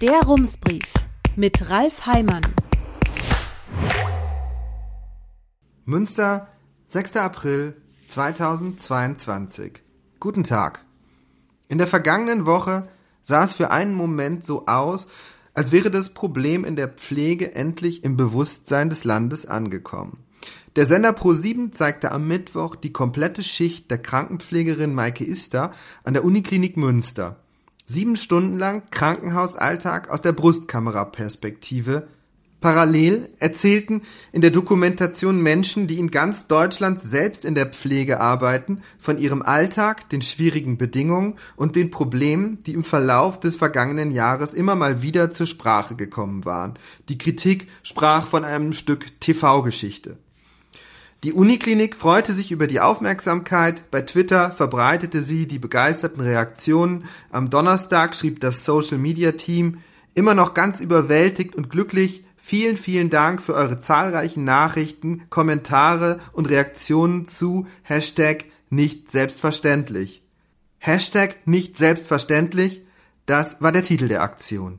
Der Rumsbrief mit Ralf Heimann. Münster, 6. April 2022. Guten Tag. In der vergangenen Woche sah es für einen Moment so aus, als wäre das Problem in der Pflege endlich im Bewusstsein des Landes angekommen. Der Sender Pro7 zeigte am Mittwoch die komplette Schicht der Krankenpflegerin Maike Ister an der Uniklinik Münster. Sieben Stunden lang Krankenhausalltag aus der Brustkameraperspektive. Parallel erzählten in der Dokumentation Menschen, die in ganz Deutschland selbst in der Pflege arbeiten, von ihrem Alltag, den schwierigen Bedingungen und den Problemen, die im Verlauf des vergangenen Jahres immer mal wieder zur Sprache gekommen waren. Die Kritik sprach von einem Stück TV-Geschichte. Die Uniklinik freute sich über die Aufmerksamkeit. Bei Twitter verbreitete sie die begeisterten Reaktionen. Am Donnerstag schrieb das Social Media Team immer noch ganz überwältigt und glücklich. Vielen, vielen Dank für eure zahlreichen Nachrichten, Kommentare und Reaktionen zu Hashtag nicht selbstverständlich. Hashtag nicht selbstverständlich, das war der Titel der Aktion.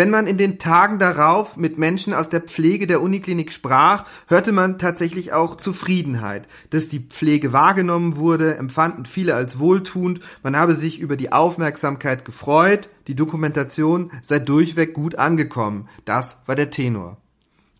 Wenn man in den Tagen darauf mit Menschen aus der Pflege der Uniklinik sprach, hörte man tatsächlich auch Zufriedenheit. Dass die Pflege wahrgenommen wurde, empfanden viele als wohltuend, man habe sich über die Aufmerksamkeit gefreut, die Dokumentation sei durchweg gut angekommen. Das war der Tenor.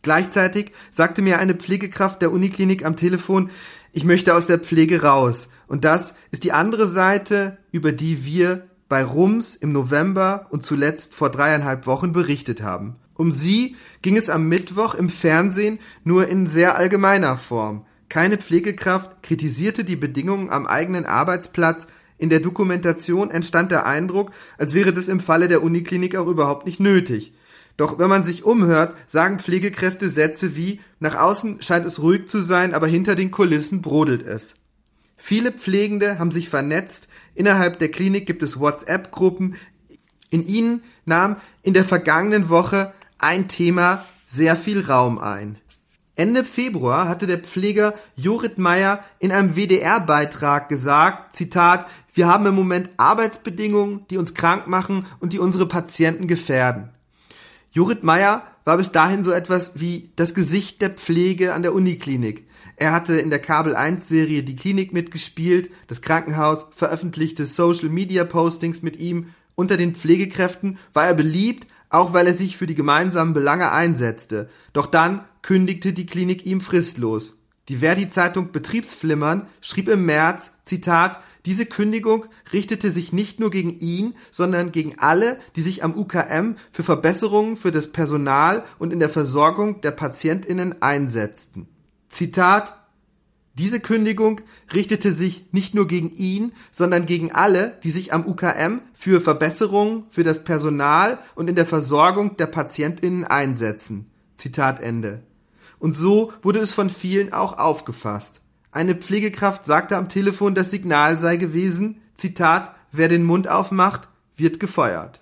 Gleichzeitig sagte mir eine Pflegekraft der Uniklinik am Telefon, ich möchte aus der Pflege raus. Und das ist die andere Seite, über die wir bei Rums im November und zuletzt vor dreieinhalb Wochen berichtet haben. Um sie ging es am Mittwoch im Fernsehen nur in sehr allgemeiner Form. Keine Pflegekraft kritisierte die Bedingungen am eigenen Arbeitsplatz. In der Dokumentation entstand der Eindruck, als wäre das im Falle der Uniklinik auch überhaupt nicht nötig. Doch wenn man sich umhört, sagen Pflegekräfte Sätze wie nach außen scheint es ruhig zu sein, aber hinter den Kulissen brodelt es. Viele Pflegende haben sich vernetzt, Innerhalb der Klinik gibt es WhatsApp-Gruppen. In ihnen nahm in der vergangenen Woche ein Thema sehr viel Raum ein. Ende Februar hatte der Pfleger Jorit Meyer in einem WDR-Beitrag gesagt, Zitat, wir haben im Moment Arbeitsbedingungen, die uns krank machen und die unsere Patienten gefährden. Jorit Meyer war bis dahin so etwas wie das Gesicht der Pflege an der Uniklinik. Er hatte in der Kabel 1 Serie Die Klinik mitgespielt, das Krankenhaus veröffentlichte Social Media Postings mit ihm. Unter den Pflegekräften war er beliebt, auch weil er sich für die gemeinsamen Belange einsetzte. Doch dann kündigte die Klinik ihm fristlos. Die Verdi-Zeitung Betriebsflimmern schrieb im März, Zitat, diese Kündigung richtete sich nicht nur gegen ihn, sondern gegen alle, die sich am UKM für Verbesserungen für das Personal und in der Versorgung der PatientInnen einsetzten. Zitat diese Kündigung richtete sich nicht nur gegen ihn, sondern gegen alle, die sich am UKM für Verbesserungen für das Personal und in der Versorgung der Patientinnen einsetzen. Zitat Ende. Und so wurde es von vielen auch aufgefasst. Eine Pflegekraft sagte am Telefon, das Signal sei gewesen, Zitat, wer den Mund aufmacht, wird gefeuert.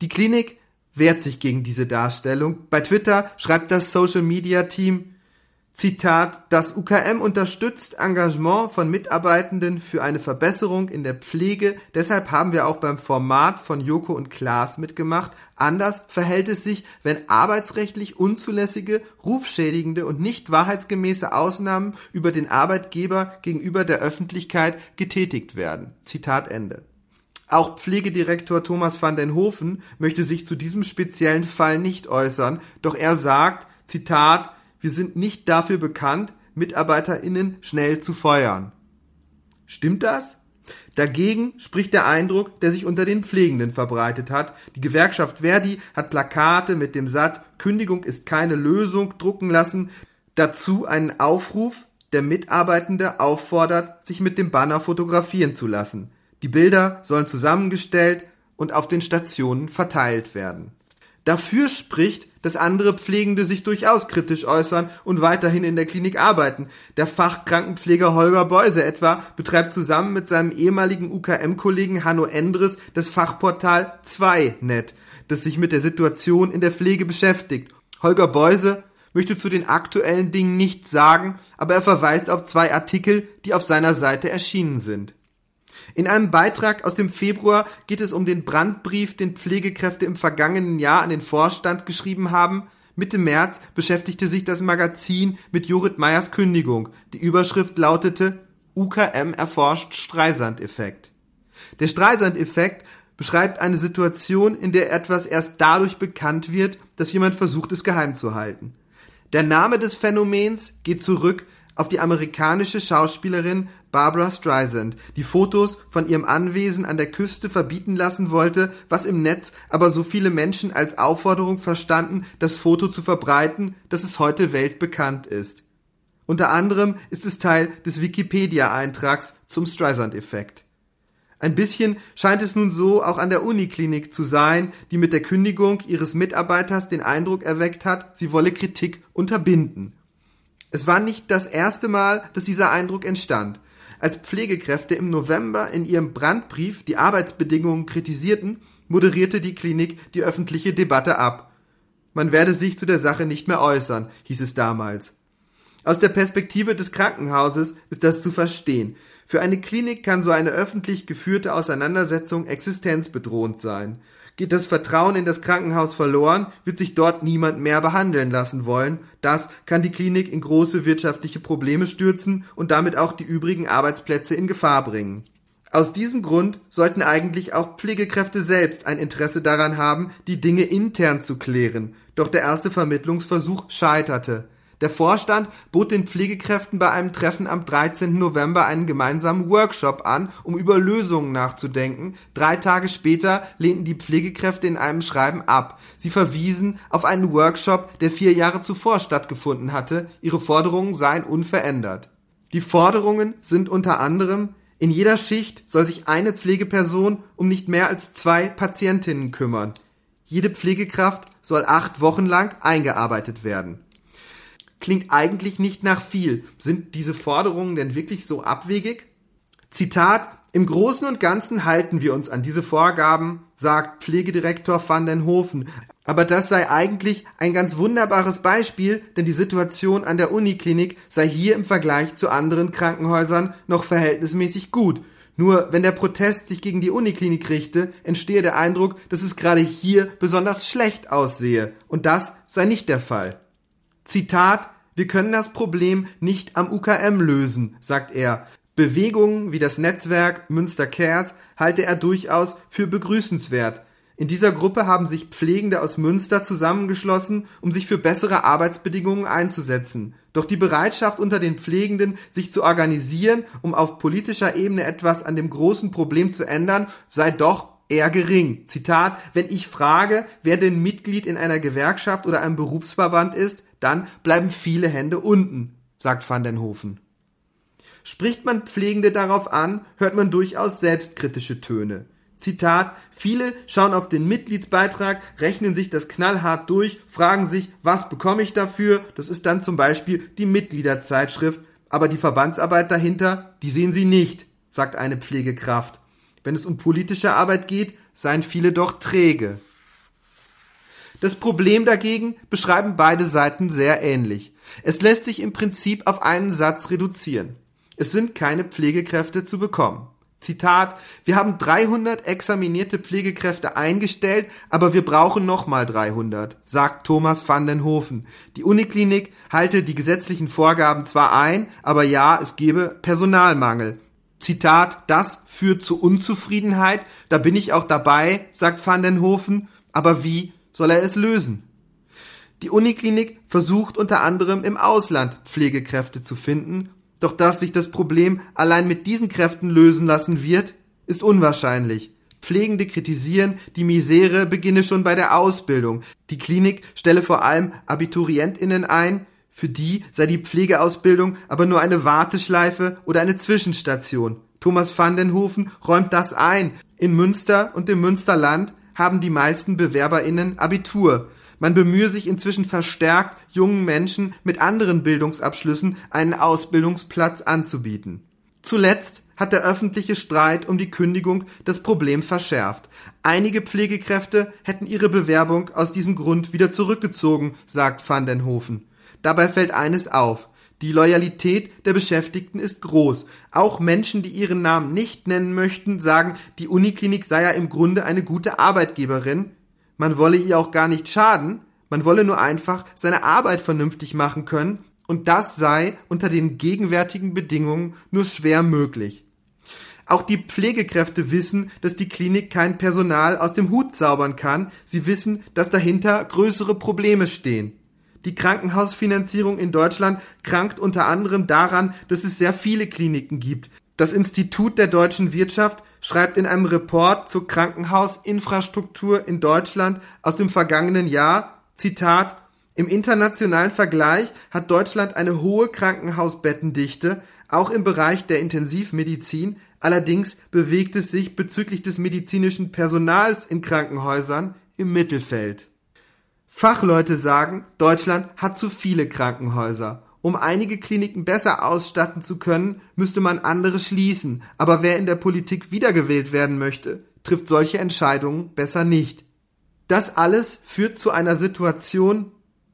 Die Klinik wehrt sich gegen diese Darstellung. Bei Twitter schreibt das Social Media Team, Zitat, das UKM unterstützt Engagement von Mitarbeitenden für eine Verbesserung in der Pflege. Deshalb haben wir auch beim Format von Joko und Klaas mitgemacht. Anders verhält es sich, wenn arbeitsrechtlich unzulässige, rufschädigende und nicht wahrheitsgemäße Ausnahmen über den Arbeitgeber gegenüber der Öffentlichkeit getätigt werden. Zitat Ende. Auch Pflegedirektor Thomas van den Hofen möchte sich zu diesem speziellen Fall nicht äußern, doch er sagt, Zitat, wir sind nicht dafür bekannt, MitarbeiterInnen schnell zu feuern. Stimmt das? Dagegen spricht der Eindruck, der sich unter den Pflegenden verbreitet hat. Die Gewerkschaft Verdi hat Plakate mit dem Satz Kündigung ist keine Lösung drucken lassen. Dazu einen Aufruf, der Mitarbeitende auffordert, sich mit dem Banner fotografieren zu lassen. Die Bilder sollen zusammengestellt und auf den Stationen verteilt werden. Dafür spricht, dass andere Pflegende sich durchaus kritisch äußern und weiterhin in der Klinik arbeiten. Der Fachkrankenpfleger Holger Beuse etwa betreibt zusammen mit seinem ehemaligen UKM-Kollegen Hanno Endres das Fachportal 2net, das sich mit der Situation in der Pflege beschäftigt. Holger Beuse möchte zu den aktuellen Dingen nichts sagen, aber er verweist auf zwei Artikel, die auf seiner Seite erschienen sind. In einem Beitrag aus dem Februar geht es um den Brandbrief, den Pflegekräfte im vergangenen Jahr an den Vorstand geschrieben haben. Mitte März beschäftigte sich das Magazin mit Jurit Meyers Kündigung. Die Überschrift lautete UKM erforscht Streisand-Effekt. Der Streisand-Effekt beschreibt eine Situation, in der etwas erst dadurch bekannt wird, dass jemand versucht, es geheim zu halten. Der Name des Phänomens geht zurück auf die amerikanische Schauspielerin Barbara Streisand, die Fotos von ihrem Anwesen an der Küste verbieten lassen wollte, was im Netz aber so viele Menschen als Aufforderung verstanden, das Foto zu verbreiten, dass es heute weltbekannt ist. Unter anderem ist es Teil des Wikipedia-Eintrags zum Streisand-Effekt. Ein bisschen scheint es nun so auch an der Uniklinik zu sein, die mit der Kündigung ihres Mitarbeiters den Eindruck erweckt hat, sie wolle Kritik unterbinden. Es war nicht das erste Mal, dass dieser Eindruck entstand. Als Pflegekräfte im November in ihrem Brandbrief die Arbeitsbedingungen kritisierten, moderierte die Klinik die öffentliche Debatte ab. Man werde sich zu der Sache nicht mehr äußern, hieß es damals. Aus der Perspektive des Krankenhauses ist das zu verstehen. Für eine Klinik kann so eine öffentlich geführte Auseinandersetzung existenzbedrohend sein. Geht das Vertrauen in das Krankenhaus verloren, wird sich dort niemand mehr behandeln lassen wollen. Das kann die Klinik in große wirtschaftliche Probleme stürzen und damit auch die übrigen Arbeitsplätze in Gefahr bringen. Aus diesem Grund sollten eigentlich auch Pflegekräfte selbst ein Interesse daran haben, die Dinge intern zu klären. Doch der erste Vermittlungsversuch scheiterte. Der Vorstand bot den Pflegekräften bei einem Treffen am 13. November einen gemeinsamen Workshop an, um über Lösungen nachzudenken. Drei Tage später lehnten die Pflegekräfte in einem Schreiben ab. Sie verwiesen auf einen Workshop, der vier Jahre zuvor stattgefunden hatte. Ihre Forderungen seien unverändert. Die Forderungen sind unter anderem in jeder Schicht soll sich eine Pflegeperson um nicht mehr als zwei Patientinnen kümmern. Jede Pflegekraft soll acht Wochen lang eingearbeitet werden klingt eigentlich nicht nach viel. Sind diese Forderungen denn wirklich so abwegig? Zitat im Großen und Ganzen halten wir uns an diese Vorgaben, sagt Pflegedirektor van den Hofen. Aber das sei eigentlich ein ganz wunderbares Beispiel, denn die Situation an der Uniklinik sei hier im Vergleich zu anderen Krankenhäusern noch verhältnismäßig gut. Nur wenn der Protest sich gegen die Uniklinik richte, entstehe der Eindruck, dass es gerade hier besonders schlecht aussehe. Und das sei nicht der Fall. Zitat wir können das Problem nicht am UKM lösen, sagt er. Bewegungen wie das Netzwerk Münster Cares halte er durchaus für begrüßenswert. In dieser Gruppe haben sich Pflegende aus Münster zusammengeschlossen, um sich für bessere Arbeitsbedingungen einzusetzen. Doch die Bereitschaft unter den Pflegenden, sich zu organisieren, um auf politischer Ebene etwas an dem großen Problem zu ändern, sei doch eher gering. Zitat, wenn ich frage, wer denn Mitglied in einer Gewerkschaft oder einem Berufsverband ist, dann bleiben viele Hände unten, sagt van den Hofen. Spricht man Pflegende darauf an, hört man durchaus selbstkritische Töne. Zitat, viele schauen auf den Mitgliedsbeitrag, rechnen sich das knallhart durch, fragen sich, was bekomme ich dafür? Das ist dann zum Beispiel die Mitgliederzeitschrift, aber die Verbandsarbeit dahinter, die sehen sie nicht, sagt eine Pflegekraft. Wenn es um politische Arbeit geht, seien viele doch träge. Das Problem dagegen beschreiben beide Seiten sehr ähnlich. Es lässt sich im Prinzip auf einen Satz reduzieren. Es sind keine Pflegekräfte zu bekommen. Zitat, wir haben 300 examinierte Pflegekräfte eingestellt, aber wir brauchen nochmal 300, sagt Thomas van den Hofen. Die Uniklinik halte die gesetzlichen Vorgaben zwar ein, aber ja, es gebe Personalmangel. Zitat, das führt zu Unzufriedenheit, da bin ich auch dabei, sagt van den Hofen, aber wie soll er es lösen? Die Uniklinik versucht unter anderem im Ausland Pflegekräfte zu finden, doch dass sich das Problem allein mit diesen Kräften lösen lassen wird, ist unwahrscheinlich. Pflegende kritisieren, die Misere beginne schon bei der Ausbildung. Die Klinik stelle vor allem Abiturientinnen ein, für die sei die Pflegeausbildung aber nur eine Warteschleife oder eine Zwischenstation. Thomas van den Hofen räumt das ein. In Münster und im Münsterland haben die meisten BewerberInnen Abitur. Man bemühe sich inzwischen verstärkt, jungen Menschen mit anderen Bildungsabschlüssen einen Ausbildungsplatz anzubieten. Zuletzt hat der öffentliche Streit um die Kündigung das Problem verschärft. Einige Pflegekräfte hätten ihre Bewerbung aus diesem Grund wieder zurückgezogen, sagt van den Hofen. Dabei fällt eines auf. Die Loyalität der Beschäftigten ist groß. Auch Menschen, die ihren Namen nicht nennen möchten, sagen, die Uniklinik sei ja im Grunde eine gute Arbeitgeberin. Man wolle ihr auch gar nicht schaden, man wolle nur einfach seine Arbeit vernünftig machen können, und das sei unter den gegenwärtigen Bedingungen nur schwer möglich. Auch die Pflegekräfte wissen, dass die Klinik kein Personal aus dem Hut zaubern kann. Sie wissen, dass dahinter größere Probleme stehen. Die Krankenhausfinanzierung in Deutschland krankt unter anderem daran, dass es sehr viele Kliniken gibt. Das Institut der deutschen Wirtschaft schreibt in einem Report zur Krankenhausinfrastruktur in Deutschland aus dem vergangenen Jahr, Zitat, im internationalen Vergleich hat Deutschland eine hohe Krankenhausbettendichte, auch im Bereich der Intensivmedizin, allerdings bewegt es sich bezüglich des medizinischen Personals in Krankenhäusern im Mittelfeld. Fachleute sagen, Deutschland hat zu viele Krankenhäuser. Um einige Kliniken besser ausstatten zu können, müsste man andere schließen, aber wer in der Politik wiedergewählt werden möchte, trifft solche Entscheidungen besser nicht. Das alles führt zu einer Situation,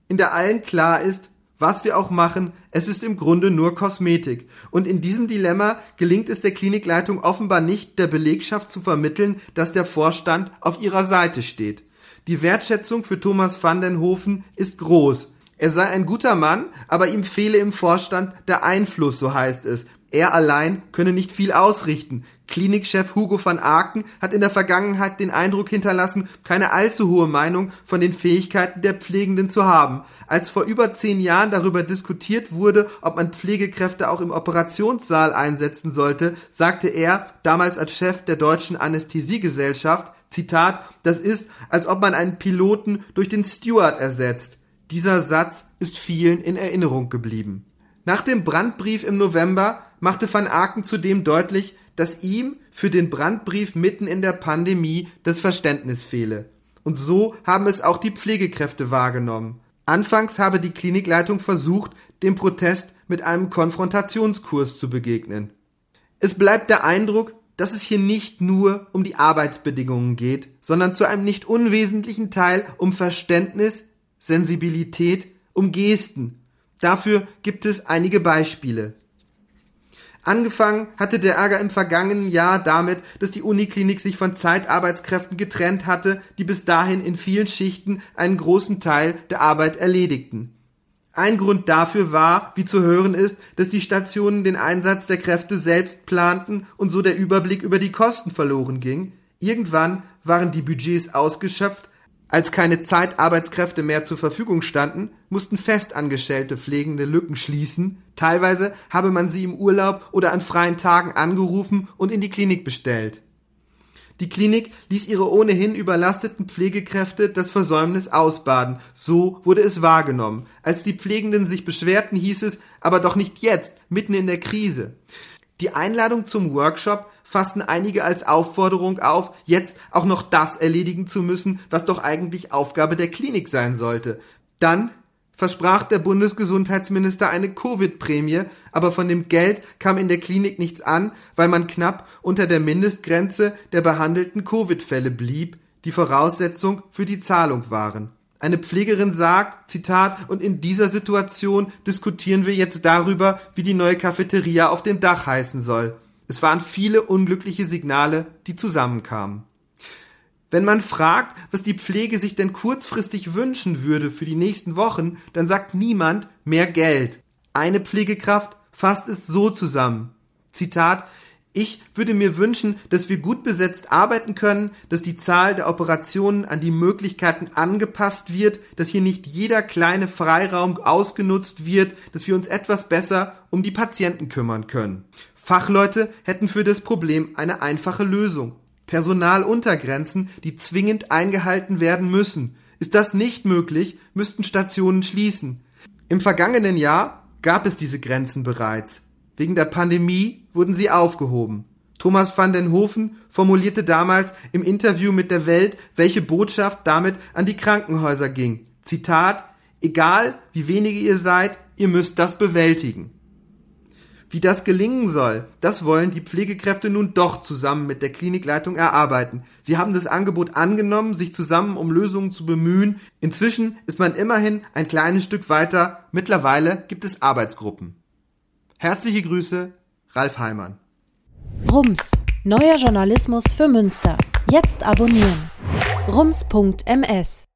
in der allen klar ist, was wir auch machen, es ist im Grunde nur Kosmetik. Und in diesem Dilemma gelingt es der Klinikleitung offenbar nicht, der Belegschaft zu vermitteln, dass der Vorstand auf ihrer Seite steht. Die Wertschätzung für Thomas van den Hofen ist groß. Er sei ein guter Mann, aber ihm fehle im Vorstand der Einfluss, so heißt es. Er allein könne nicht viel ausrichten. Klinikchef Hugo van Aken hat in der Vergangenheit den Eindruck hinterlassen, keine allzu hohe Meinung von den Fähigkeiten der Pflegenden zu haben. Als vor über zehn Jahren darüber diskutiert wurde, ob man Pflegekräfte auch im Operationssaal einsetzen sollte, sagte er, damals als Chef der deutschen Anästhesiegesellschaft, Zitat, das ist, als ob man einen Piloten durch den Steward ersetzt. Dieser Satz ist vielen in Erinnerung geblieben. Nach dem Brandbrief im November machte van Aken zudem deutlich, dass ihm für den Brandbrief mitten in der Pandemie das Verständnis fehle. Und so haben es auch die Pflegekräfte wahrgenommen. Anfangs habe die Klinikleitung versucht, dem Protest mit einem Konfrontationskurs zu begegnen. Es bleibt der Eindruck, dass es hier nicht nur um die Arbeitsbedingungen geht, sondern zu einem nicht unwesentlichen Teil um Verständnis, Sensibilität, um Gesten. Dafür gibt es einige Beispiele. Angefangen hatte der Ärger im vergangenen Jahr damit, dass die Uniklinik sich von Zeitarbeitskräften getrennt hatte, die bis dahin in vielen Schichten einen großen Teil der Arbeit erledigten. Ein Grund dafür war, wie zu hören ist, dass die Stationen den Einsatz der Kräfte selbst planten und so der Überblick über die Kosten verloren ging. Irgendwann waren die Budgets ausgeschöpft, als keine Zeitarbeitskräfte mehr zur Verfügung standen, mussten festangestellte Pflegende Lücken schließen. Teilweise habe man sie im Urlaub oder an freien Tagen angerufen und in die Klinik bestellt. Die Klinik ließ ihre ohnehin überlasteten Pflegekräfte das Versäumnis ausbaden. So wurde es wahrgenommen. Als die Pflegenden sich beschwerten, hieß es, aber doch nicht jetzt, mitten in der Krise. Die Einladung zum Workshop fassten einige als Aufforderung auf, jetzt auch noch das erledigen zu müssen, was doch eigentlich Aufgabe der Klinik sein sollte. Dann versprach der Bundesgesundheitsminister eine Covid-Prämie, aber von dem Geld kam in der Klinik nichts an, weil man knapp unter der Mindestgrenze der behandelten Covid-Fälle blieb, die Voraussetzung für die Zahlung waren. Eine Pflegerin sagt, Zitat, und in dieser Situation diskutieren wir jetzt darüber, wie die neue Cafeteria auf dem Dach heißen soll. Es waren viele unglückliche Signale, die zusammenkamen. Wenn man fragt, was die Pflege sich denn kurzfristig wünschen würde für die nächsten Wochen, dann sagt niemand mehr Geld. Eine Pflegekraft fasst es so zusammen. Zitat, ich würde mir wünschen, dass wir gut besetzt arbeiten können, dass die Zahl der Operationen an die Möglichkeiten angepasst wird, dass hier nicht jeder kleine Freiraum ausgenutzt wird, dass wir uns etwas besser um die Patienten kümmern können. Fachleute hätten für das Problem eine einfache Lösung. Personaluntergrenzen, die zwingend eingehalten werden müssen. Ist das nicht möglich, müssten Stationen schließen. Im vergangenen Jahr gab es diese Grenzen bereits. Wegen der Pandemie wurden sie aufgehoben. Thomas van den Hofen formulierte damals im Interview mit der Welt, welche Botschaft damit an die Krankenhäuser ging. Zitat, egal wie wenige ihr seid, ihr müsst das bewältigen. Wie das gelingen soll, das wollen die Pflegekräfte nun doch zusammen mit der Klinikleitung erarbeiten. Sie haben das Angebot angenommen, sich zusammen um Lösungen zu bemühen. Inzwischen ist man immerhin ein kleines Stück weiter. Mittlerweile gibt es Arbeitsgruppen. Herzliche Grüße, Ralf Heimann. Rums, neuer Journalismus für Münster. Jetzt abonnieren. rums.ms